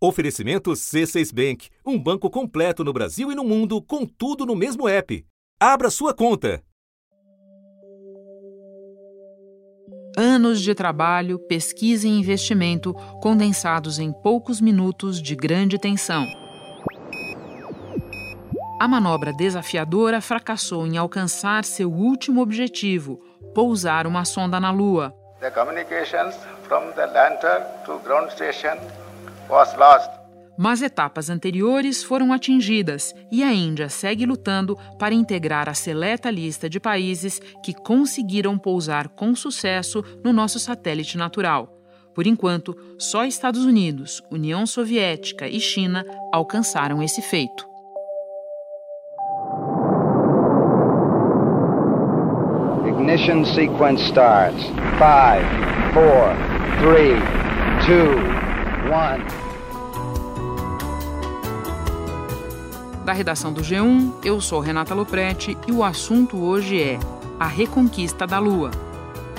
Oferecimento C6 Bank, um banco completo no Brasil e no mundo, com tudo no mesmo app. Abra sua conta. Anos de trabalho, pesquisa e investimento condensados em poucos minutos de grande tensão. A manobra desafiadora fracassou em alcançar seu último objetivo, pousar uma sonda na Lua. The communications from the lander to ground station. Mas etapas anteriores foram atingidas e a Índia segue lutando para integrar a seleta lista de países que conseguiram pousar com sucesso no nosso satélite natural. Por enquanto, só Estados Unidos, União Soviética e China alcançaram esse feito. Ignition sequence starts. Five, four, three, two, one. Da redação do G1, eu sou Renata Loprete e o assunto hoje é a reconquista da Lua.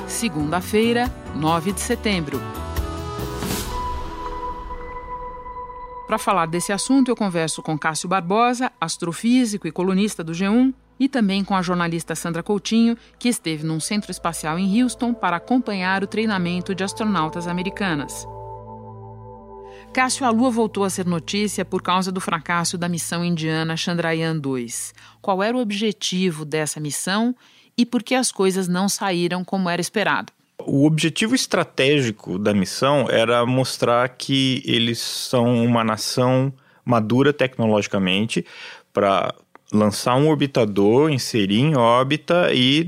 Segunda-feira, 9 de setembro. Para falar desse assunto, eu converso com Cássio Barbosa, astrofísico e colunista do G1, e também com a jornalista Sandra Coutinho, que esteve num centro espacial em Houston para acompanhar o treinamento de astronautas americanas. Cássio, a Lua voltou a ser notícia por causa do fracasso da missão indiana Chandrayaan-2. Qual era o objetivo dessa missão e por que as coisas não saíram como era esperado? O objetivo estratégico da missão era mostrar que eles são uma nação madura tecnologicamente para lançar um orbitador, inserir em órbita e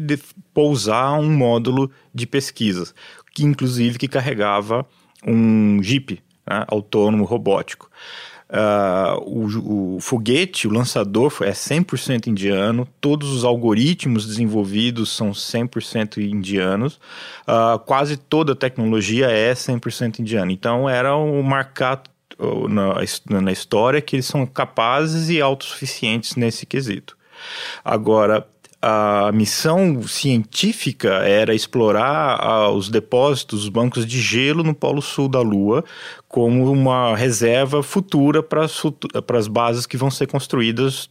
pousar um módulo de pesquisa, que inclusive que carregava um Jeep né, autônomo robótico. Uh, o, o, foguete, o lançador é 100% indiano, todos os algoritmos desenvolvidos são 100% indianos, uh, quase toda a tecnologia é 100% indiana. Então era um marcar na, na história que eles são capazes e autossuficientes nesse quesito. Agora, a missão científica era explorar os depósitos, os bancos de gelo no Polo Sul da Lua, como uma reserva futura para as bases que vão ser construídas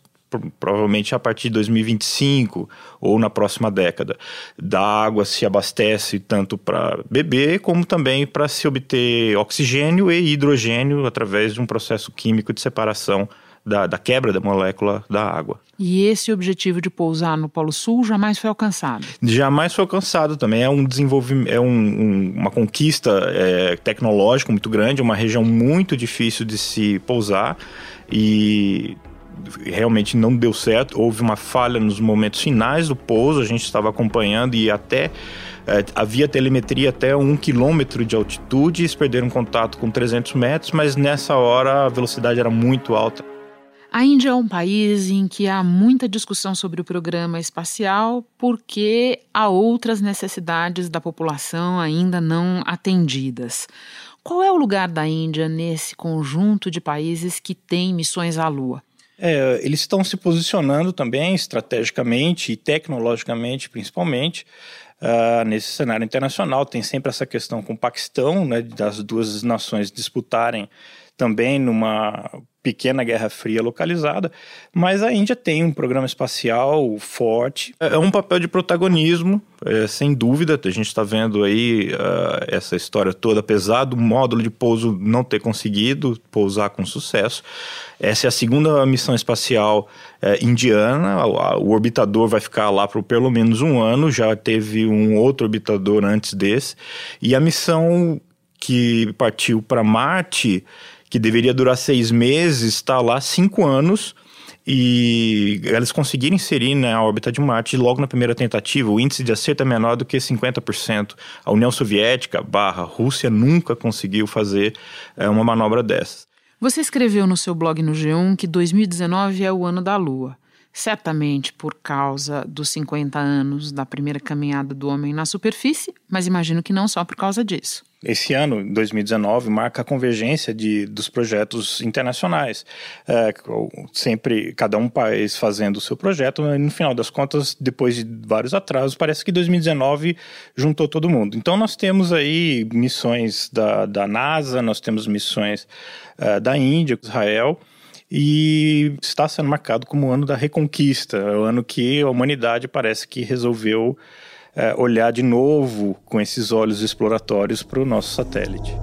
provavelmente a partir de 2025 ou na próxima década. Da água se abastece tanto para beber como também para se obter oxigênio e hidrogênio através de um processo químico de separação da, da, quebra da molécula da água. E esse objetivo de pousar no Polo Sul jamais foi alcançado? Jamais foi alcançado também. É um desenvolvimento, é um, um, uma conquista é, tecnológica muito grande, uma região muito difícil de se pousar e realmente não deu certo. Houve uma falha nos momentos finais do pouso, a gente estava acompanhando e até é, havia telemetria até um quilômetro de altitude, eles perderam contato com 300 metros, mas nessa hora a velocidade era muito alta. A Índia é um país em que há muita discussão sobre o programa espacial porque há outras necessidades da população ainda não atendidas. Qual é o lugar da Índia nesse conjunto de países que têm missões à Lua? É, eles estão se posicionando também estrategicamente e tecnologicamente, principalmente, uh, nesse cenário internacional. Tem sempre essa questão com o Paquistão, né, das duas nações disputarem também numa pequena Guerra Fria localizada, mas a Índia tem um programa espacial forte. É um papel de protagonismo, é, sem dúvida. A gente está vendo aí uh, essa história toda, apesar do módulo de pouso não ter conseguido pousar com sucesso. Essa é a segunda missão espacial é, indiana. O, orbitador vai ficar lá por pelo menos um ano. Já teve um outro orbitador antes desse. E a missão que partiu para Marte que deveria durar seis meses, está lá cinco anos e eles conseguiram inserir na né, órbita de Marte logo na primeira tentativa. O índice de acerto é menor do que 50%. A União Soviética barra Rússia nunca conseguiu fazer é, uma manobra dessas. Você escreveu no seu blog no G1 que 2019 é o ano da Lua. Certamente por causa dos 50 anos da primeira caminhada do homem na superfície, mas imagino que não só por causa disso. Esse ano, 2019, marca a convergência de, dos projetos internacionais. É, sempre cada um país fazendo o seu projeto, mas no final das contas, depois de vários atrasos, parece que 2019 juntou todo mundo. Então nós temos aí missões da, da NASA, nós temos missões uh, da Índia, Israel, e está sendo marcado como o ano da reconquista, o ano que a humanidade parece que resolveu é, olhar de novo com esses olhos exploratórios para o nosso satélite.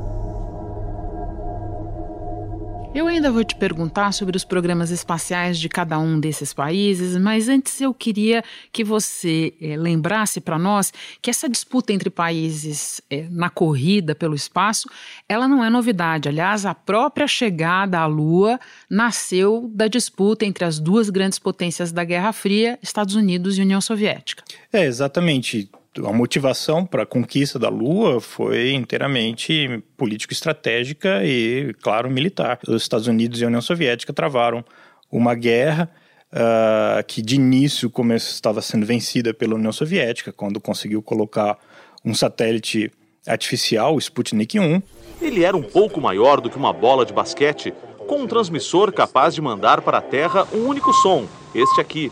Eu ainda vou te perguntar sobre os programas espaciais de cada um desses países, mas antes eu queria que você é, lembrasse para nós que essa disputa entre países é, na corrida pelo espaço, ela não é novidade. Aliás, a própria chegada à Lua nasceu da disputa entre as duas grandes potências da Guerra Fria, Estados Unidos e União Soviética. É, exatamente a motivação para a conquista da Lua foi inteiramente político-estratégica e, claro, militar. Os Estados Unidos e a União Soviética travaram uma guerra uh, que, de início, estava sendo vencida pela União Soviética, quando conseguiu colocar um satélite artificial, o Sputnik 1. Ele era um pouco maior do que uma bola de basquete, com um transmissor capaz de mandar para a Terra um único som, este aqui.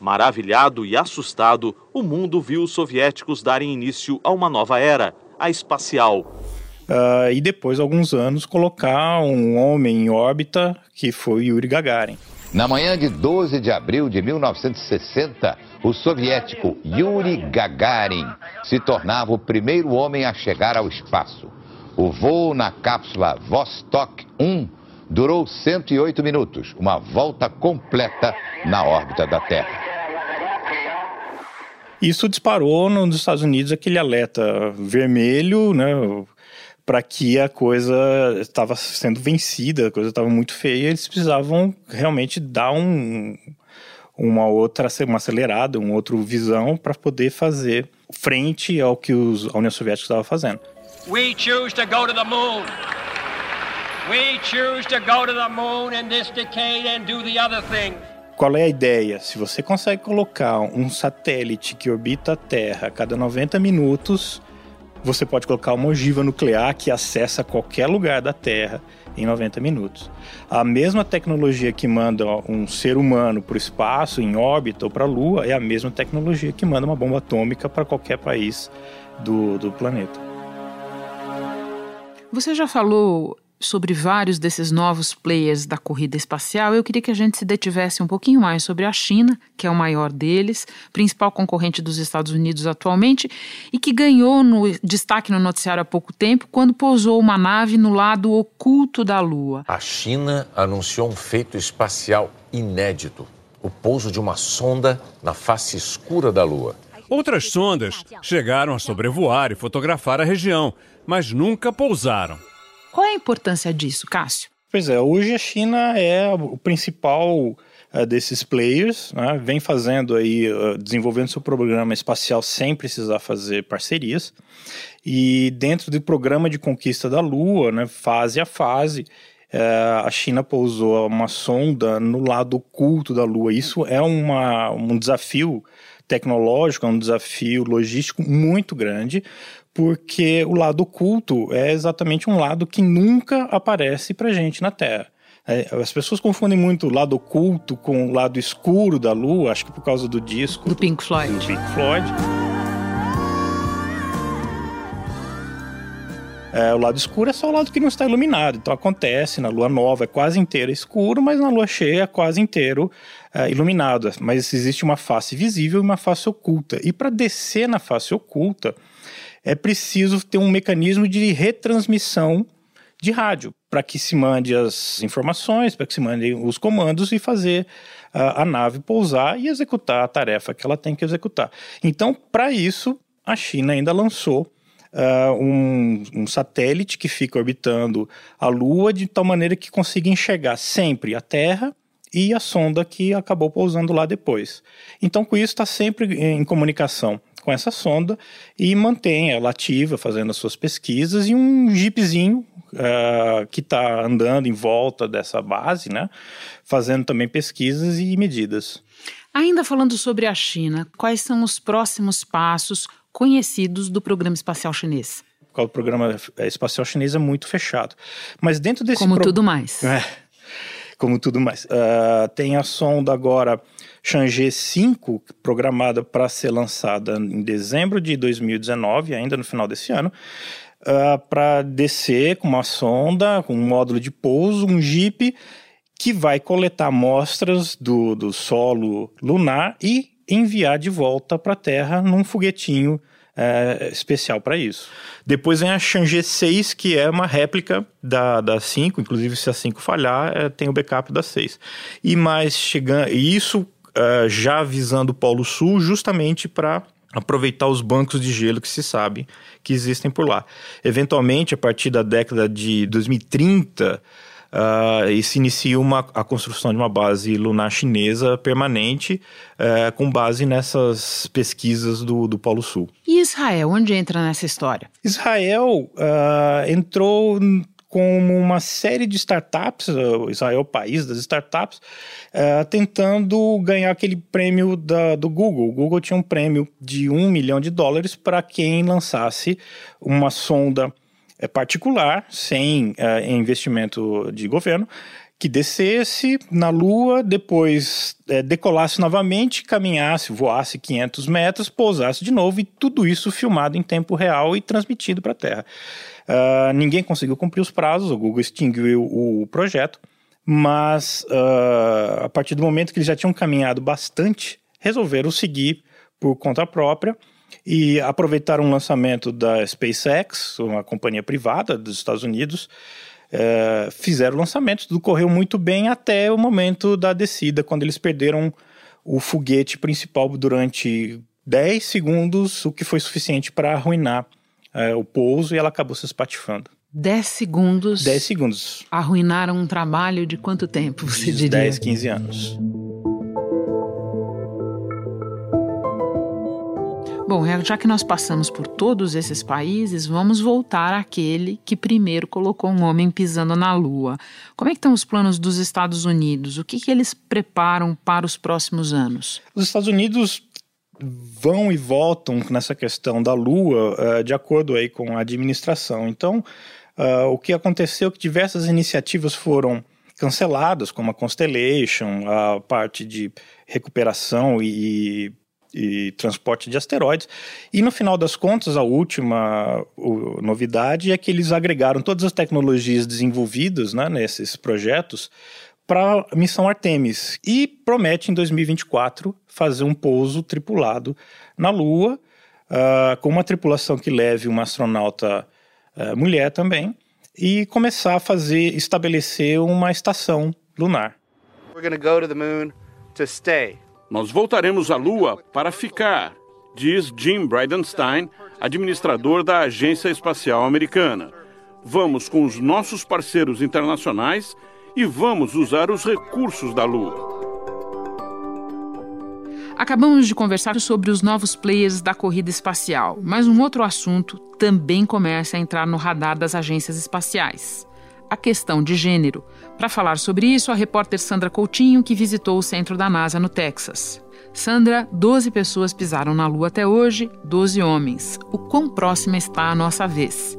Maravilhado e assustado, o mundo viu os soviéticos darem início a uma nova era, a espacial. Uh, e depois, alguns anos, colocar um homem em órbita, que foi Yuri Gagarin. Na manhã de 12 de abril de 1960, o soviético Yuri Gagarin se tornava o primeiro homem a chegar ao espaço. O voo na cápsula Vostok 1 durou 108 minutos, uma volta completa na órbita da Terra. Isso disparou nos Estados Unidos aquele alerta vermelho, né? Para que a coisa estava sendo vencida, a coisa estava muito feia, eles precisavam realmente dar um, uma outra, uma acelerada, uma outra visão para poder fazer frente ao que os, a União Soviética estava fazendo. We choose to go to the moon. We choose to go to the moon in this decade and do the other thing. Qual é a ideia? Se você consegue colocar um satélite que orbita a Terra a cada 90 minutos, você pode colocar uma ogiva nuclear que acessa qualquer lugar da Terra em 90 minutos. A mesma tecnologia que manda um ser humano para o espaço, em órbita ou para a Lua, é a mesma tecnologia que manda uma bomba atômica para qualquer país do, do planeta. Você já falou sobre vários desses novos players da corrida espacial, eu queria que a gente se detivesse um pouquinho mais sobre a China, que é o maior deles, principal concorrente dos Estados Unidos atualmente, e que ganhou no destaque no noticiário há pouco tempo quando pousou uma nave no lado oculto da Lua. A China anunciou um feito espacial inédito: o pouso de uma sonda na face escura da Lua. Outras sondas chegaram a sobrevoar e fotografar a região, mas nunca pousaram. Qual é a importância disso, Cássio? Pois é, hoje a China é o principal uh, desses players, né? vem fazendo aí, uh, desenvolvendo seu programa espacial sem precisar fazer parcerias. E dentro do programa de conquista da Lua, né, fase a fase, uh, a China pousou uma sonda no lado oculto da Lua. Isso é uma, um desafio tecnológico, é um desafio logístico muito grande, porque o lado oculto é exatamente um lado que nunca aparece pra gente na Terra. É, as pessoas confundem muito o lado oculto com o lado escuro da Lua, acho que por causa do disco do Pink Floyd. Do Pink Floyd. É, o lado escuro é só o lado que não está iluminado. Então acontece na lua nova, é quase inteira escuro, mas na lua cheia é quase inteiro é, iluminado. Mas existe uma face visível e uma face oculta. E para descer na face oculta, é preciso ter um mecanismo de retransmissão de rádio para que se mande as informações, para que se mandem os comandos e fazer a, a nave pousar e executar a tarefa que ela tem que executar. Então, para isso, a China ainda lançou Uh, um, um, satélite que fica orbitando a Lua de tal maneira que consiga enxergar sempre a Terra e a sonda que acabou pousando lá depois. Então, com isso, está sempre em comunicação com essa sonda e mantém ela ativa, fazendo as suas pesquisas, e um jeepzinho uh, que está andando em volta dessa base, né, fazendo também pesquisas e medidas. Ainda falando sobre a China, quais são os próximos passos? conhecidos do programa espacial chinês. O programa espacial chinês é muito fechado. Mas dentro desse. Como pro... tudo mais. É, como tudo mais. Uh, tem a sonda agora Chang'e 5, programada para ser lançada em dezembro de 2019, ainda no final desse ano. Uh, para descer com uma sonda, com um módulo de pouso, um Jeep, que vai coletar amostras do, do solo lunar e enviar de volta para a Terra num foguetinho é, especial para isso. Depois vem a Chang'e 6, que é uma réplica da, da 5, inclusive se a 5 falhar, é, tem o backup da 6. E mais chegando, isso é, já visando o Polo Sul, justamente para aproveitar os bancos de gelo que se sabe que existem por lá. Eventualmente, a partir da década de 2030, Uh, e se inicia uma, a construção de uma base lunar chinesa permanente uh, com base nessas pesquisas do, do Polo Sul. E Israel, onde entra nessa história? Israel uh, entrou como uma série de startups, Israel é o país das startups, uh, tentando ganhar aquele prêmio da, do Google. O Google tinha um prêmio de um milhão de dólares para quem lançasse uma sonda particular, sem é, investimento de governo, que descesse na Lua, depois é, decolasse novamente, caminhasse, voasse 500 metros, pousasse de novo e tudo isso filmado em tempo real e transmitido para a Terra. Uh, ninguém conseguiu cumprir os prazos, o Google extinguiu o, o projeto, mas uh, a partir do momento que eles já tinham caminhado bastante, resolveram seguir por conta própria e aproveitaram o lançamento da SpaceX, uma companhia privada dos Estados Unidos, é, fizeram o lançamento, tudo correu muito bem até o momento da descida, quando eles perderam o foguete principal durante 10 segundos, o que foi suficiente para arruinar é, o pouso e ela acabou se espatifando. 10 segundos. 10 segundos. Arruinaram um trabalho de quanto tempo, você diria? 10, 15 anos. Bom, é, já que nós passamos por todos esses países, vamos voltar àquele que primeiro colocou um homem pisando na Lua. Como é que estão os planos dos Estados Unidos? O que, que eles preparam para os próximos anos? Os Estados Unidos vão e voltam nessa questão da Lua uh, de acordo aí com a administração. Então, uh, o que aconteceu é que diversas iniciativas foram canceladas, como a Constellation, a parte de recuperação e e transporte de asteroides. E no final das contas, a última o, novidade é que eles agregaram todas as tecnologias desenvolvidas né, nesses projetos para a missão Artemis e promete em 2024 fazer um pouso tripulado na Lua, uh, com uma tripulação que leve uma astronauta uh, mulher também, e começar a fazer, estabelecer uma estação lunar. We're to go to the moon to stay. Nós voltaremos à Lua para ficar, diz Jim Bridenstine, administrador da Agência Espacial Americana. Vamos com os nossos parceiros internacionais e vamos usar os recursos da Lua. Acabamos de conversar sobre os novos players da corrida espacial, mas um outro assunto também começa a entrar no radar das agências espaciais a questão de gênero. Para falar sobre isso, a repórter Sandra Coutinho, que visitou o centro da NASA no Texas. Sandra, 12 pessoas pisaram na Lua até hoje, 12 homens. O quão próxima está a nossa vez?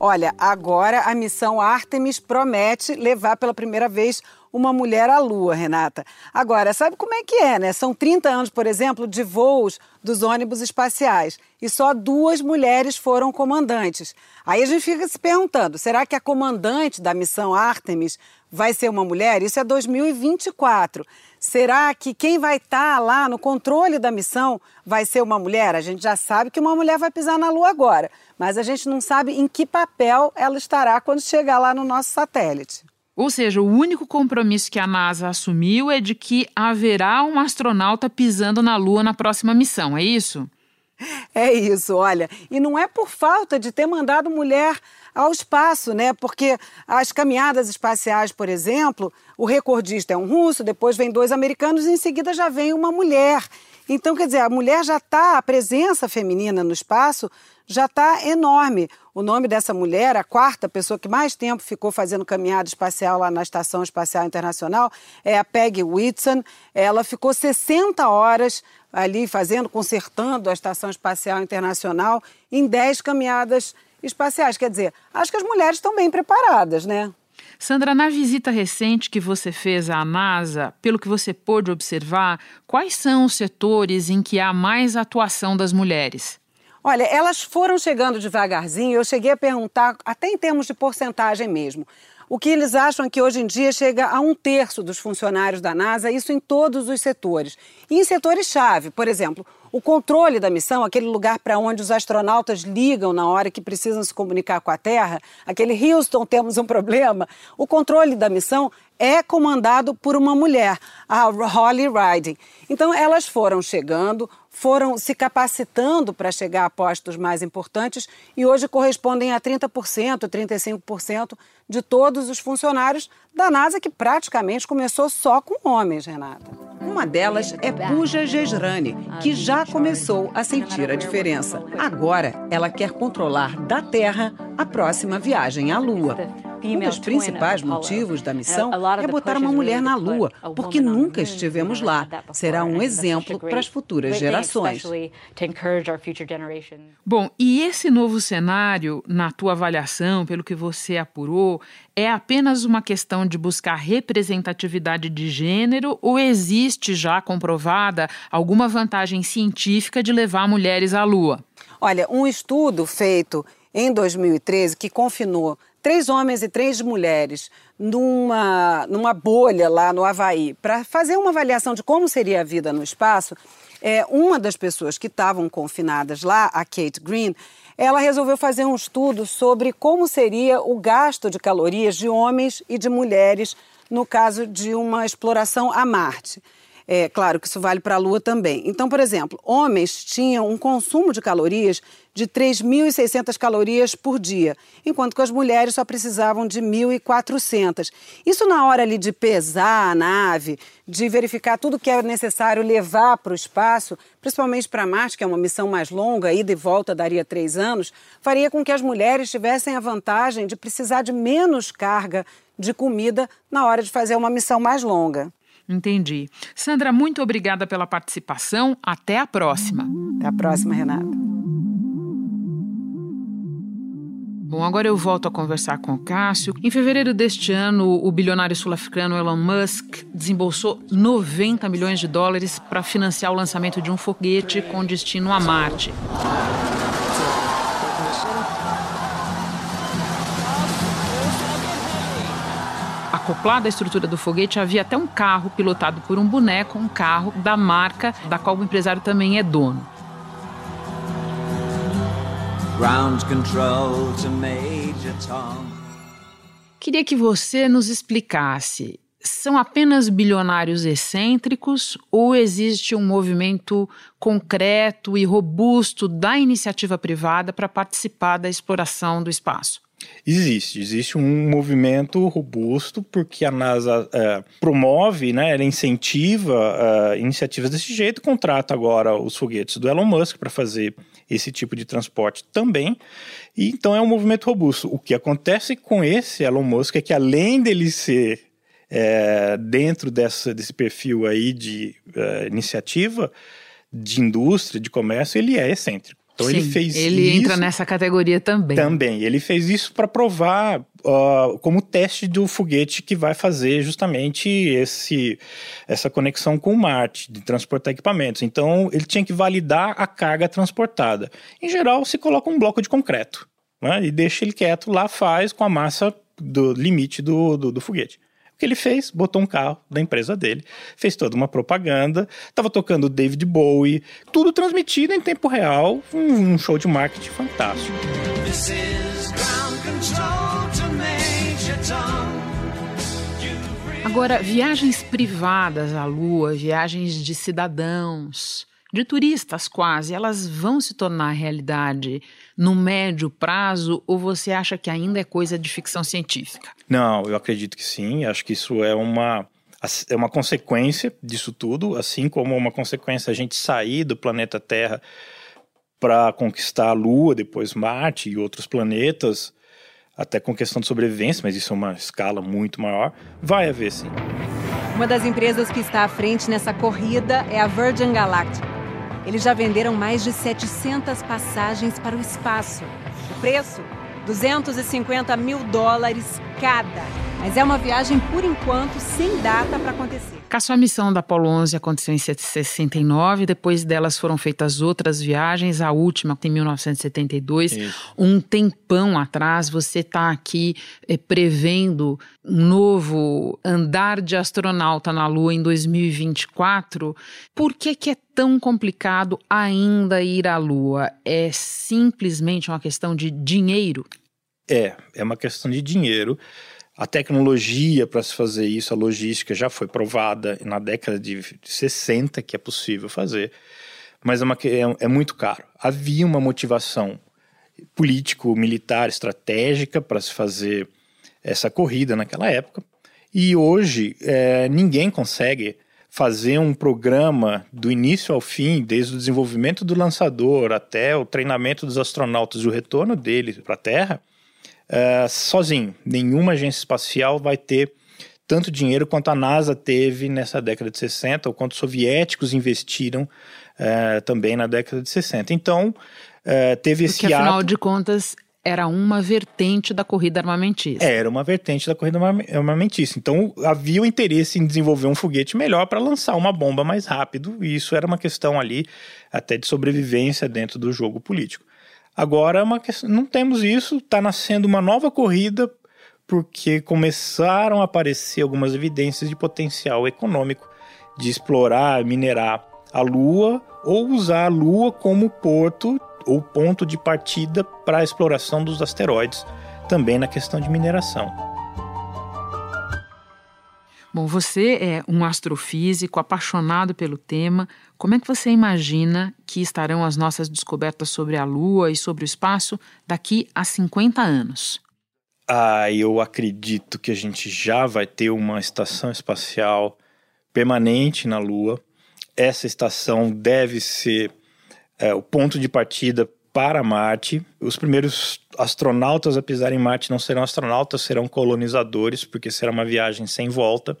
Olha, agora a missão Artemis promete levar pela primeira vez uma mulher à Lua, Renata. Agora, sabe como é que é, né? São 30 anos, por exemplo, de voos dos ônibus espaciais e só duas mulheres foram comandantes. Aí a gente fica se perguntando: será que a comandante da missão Artemis vai ser uma mulher? Isso é 2024. Será que quem vai estar tá lá no controle da missão vai ser uma mulher? A gente já sabe que uma mulher vai pisar na Lua agora, mas a gente não sabe em que papel ela estará quando chegar lá no nosso satélite. Ou seja, o único compromisso que a NASA assumiu é de que haverá um astronauta pisando na Lua na próxima missão, é isso? É isso, olha. E não é por falta de ter mandado mulher ao espaço, né? Porque as caminhadas espaciais, por exemplo, o recordista é um russo, depois vem dois americanos e em seguida já vem uma mulher. Então, quer dizer, a mulher já está, a presença feminina no espaço já está enorme. O nome dessa mulher, a quarta pessoa que mais tempo ficou fazendo caminhada espacial lá na Estação Espacial Internacional, é a Peggy Whitson. Ela ficou 60 horas ali fazendo, consertando a Estação Espacial Internacional em 10 caminhadas espaciais. Quer dizer, acho que as mulheres estão bem preparadas, né? Sandra, na visita recente que você fez à NASA, pelo que você pôde observar, quais são os setores em que há mais atuação das mulheres? Olha, elas foram chegando devagarzinho, eu cheguei a perguntar, até em termos de porcentagem mesmo. O que eles acham é que hoje em dia chega a um terço dos funcionários da NASA, isso em todos os setores. E em setores-chave, por exemplo, o controle da missão, aquele lugar para onde os astronautas ligam na hora que precisam se comunicar com a Terra, aquele Houston, temos um problema. O controle da missão é comandado por uma mulher, a Holly Riding. Então, elas foram chegando, foram se capacitando para chegar a postos mais importantes e hoje correspondem a 30%, 35% de todos os funcionários da NASA, que praticamente começou só com homens, Renata. Uma delas é Puja Gesrani, que já começou a sentir a diferença. Agora, ela quer controlar da Terra a próxima viagem à Lua. Um dos principais motivos da missão é botar uma mulher na Lua, porque nunca estivemos lá. Será um exemplo para as futuras gerações. Bom, e esse novo cenário, na tua avaliação, pelo que você apurou, é apenas uma questão de buscar representatividade de gênero ou existe já comprovada alguma vantagem científica de levar mulheres à Lua? Olha, um estudo feito em 2013 que confinou três homens e três mulheres numa, numa bolha lá no Havaí para fazer uma avaliação de como seria a vida no espaço. É, uma das pessoas que estavam confinadas lá, a Kate Green, ela resolveu fazer um estudo sobre como seria o gasto de calorias de homens e de mulheres no caso de uma exploração a Marte. É claro que isso vale para a Lua também. Então, por exemplo, homens tinham um consumo de calorias de 3.600 calorias por dia, enquanto que as mulheres só precisavam de 1.400. Isso na hora ali de pesar a nave, de verificar tudo que é necessário levar para o espaço, principalmente para Marte, que é uma missão mais longa, ida e volta daria três anos, faria com que as mulheres tivessem a vantagem de precisar de menos carga de comida na hora de fazer uma missão mais longa. Entendi. Sandra, muito obrigada pela participação. Até a próxima. Até a próxima, Renata. Bom, agora eu volto a conversar com o Cássio. Em fevereiro deste ano, o bilionário sul-africano Elon Musk desembolsou 90 milhões de dólares para financiar o lançamento de um foguete com destino a Marte. Acoplado à estrutura do foguete havia até um carro pilotado por um boneco, um carro da marca da qual o empresário também é dono. Ground control to Major Tom. Queria que você nos explicasse: são apenas bilionários excêntricos ou existe um movimento concreto e robusto da iniciativa privada para participar da exploração do espaço? Existe, existe um movimento robusto porque a NASA é, promove, né, ela incentiva é, iniciativas desse jeito, contrata agora os foguetes do Elon Musk para fazer esse tipo de transporte também, e então é um movimento robusto. O que acontece com esse Elon Musk é que além dele ser é, dentro dessa, desse perfil aí de é, iniciativa, de indústria, de comércio, ele é excêntrico. Então Sim, ele fez ele isso. Ele entra nessa categoria também. Também. Ele fez isso para provar uh, como teste do foguete que vai fazer justamente esse, essa conexão com Marte, de transportar equipamentos. Então ele tinha que validar a carga transportada. Em geral, se coloca um bloco de concreto né, e deixa ele quieto lá, faz com a massa do limite do, do, do foguete. O que ele fez? Botou um carro da empresa dele, fez toda uma propaganda, estava tocando David Bowie, tudo transmitido em tempo real, um, um show de marketing fantástico. Agora, viagens privadas à Lua, viagens de cidadãos, de turistas quase, elas vão se tornar realidade no médio prazo ou você acha que ainda é coisa de ficção científica? Não, eu acredito que sim. Acho que isso é uma é uma consequência disso tudo, assim como uma consequência a gente sair do planeta Terra para conquistar a Lua, depois Marte e outros planetas, até com questão de sobrevivência, mas isso é uma escala muito maior, vai haver sim. Uma das empresas que está à frente nessa corrida é a Virgin Galactic eles já venderam mais de 700 passagens para o espaço. O preço? 250 mil dólares cada. Mas é uma viagem, por enquanto, sem data para acontecer. Cássio, a missão da Apollo 11 aconteceu em 69, depois delas foram feitas outras viagens, a última em 1972. Isso. Um tempão atrás, você está aqui é, prevendo um novo andar de astronauta na Lua em 2024. Por que, que é tão complicado ainda ir à Lua? É simplesmente uma questão de dinheiro? É, é uma questão de dinheiro. A tecnologia para se fazer isso, a logística já foi provada na década de 60 que é possível fazer, mas é, uma, é, é muito caro. Havia uma motivação político-militar estratégica para se fazer essa corrida naquela época, e hoje é, ninguém consegue fazer um programa do início ao fim, desde o desenvolvimento do lançador até o treinamento dos astronautas e o retorno deles para a Terra, uh, sozinho. Nenhuma agência espacial vai ter tanto dinheiro quanto a NASA teve nessa década de 60, ou quanto os soviéticos investiram uh, também na década de 60. Então, uh, teve Porque, esse afinal ato... de contas, era uma vertente da corrida armamentista. Era uma vertente da corrida armamentista. Então havia o interesse em desenvolver um foguete melhor para lançar uma bomba mais rápido, e isso era uma questão ali até de sobrevivência dentro do jogo político. Agora é uma questão, não temos isso, está nascendo uma nova corrida porque começaram a aparecer algumas evidências de potencial econômico de explorar, minerar a Lua ou usar a Lua como porto ou ponto de partida para a exploração dos asteroides, também na questão de mineração. Bom, você é um astrofísico apaixonado pelo tema. Como é que você imagina que estarão as nossas descobertas sobre a Lua e sobre o espaço daqui a 50 anos? Ah, eu acredito que a gente já vai ter uma estação espacial permanente na Lua. Essa estação deve ser é, o ponto de partida para Marte. Os primeiros astronautas a pisar em Marte não serão astronautas, serão colonizadores, porque será uma viagem sem volta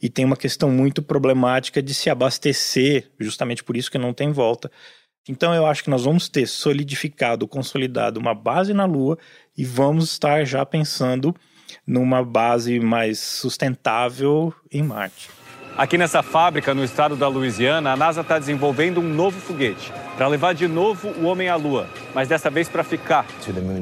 e tem uma questão muito problemática de se abastecer, justamente por isso que não tem volta. Então eu acho que nós vamos ter solidificado, consolidado uma base na Lua e vamos estar já pensando numa base mais sustentável em Marte. Aqui nessa fábrica, no estado da Louisiana, a NASA está desenvolvendo um novo foguete para levar de novo o homem à Lua, mas dessa vez para ficar.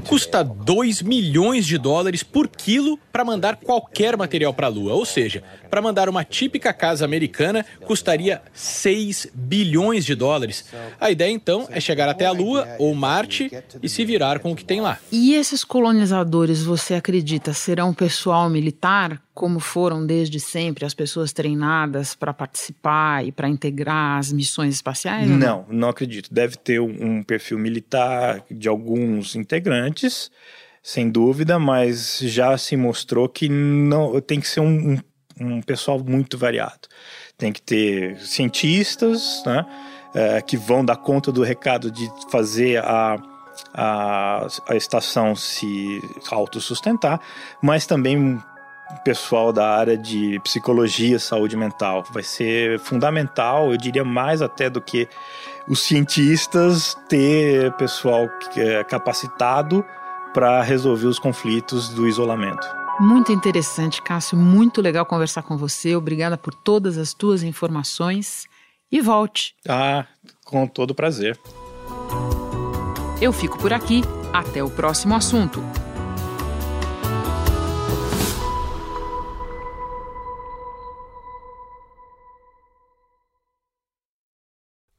Custa 2 milhões de dólares por quilo para mandar qualquer material para a Lua. Ou seja, para mandar uma típica casa americana custaria 6 bilhões de dólares. A ideia então é chegar até a Lua ou Marte e se virar com o que tem lá. E esses colonizadores, você acredita, serão pessoal militar? como foram desde sempre as pessoas treinadas para participar e para integrar as missões espaciais? Não, não, não acredito. Deve ter um, perfil militar de alguns integrantes, sem dúvida, mas já se mostrou que não tem que ser um, um, um pessoal muito variado. Tem que ter cientistas, né, é, que vão dar conta do recado de fazer a a, a estação se autossustentar, mas também pessoal da área de psicologia, saúde mental. Vai ser fundamental, eu diria mais até do que os cientistas, ter pessoal é capacitado para resolver os conflitos do isolamento. Muito interessante, Cássio. Muito legal conversar com você. Obrigada por todas as tuas informações. E volte. Ah, com todo prazer. Eu fico por aqui. Até o próximo assunto.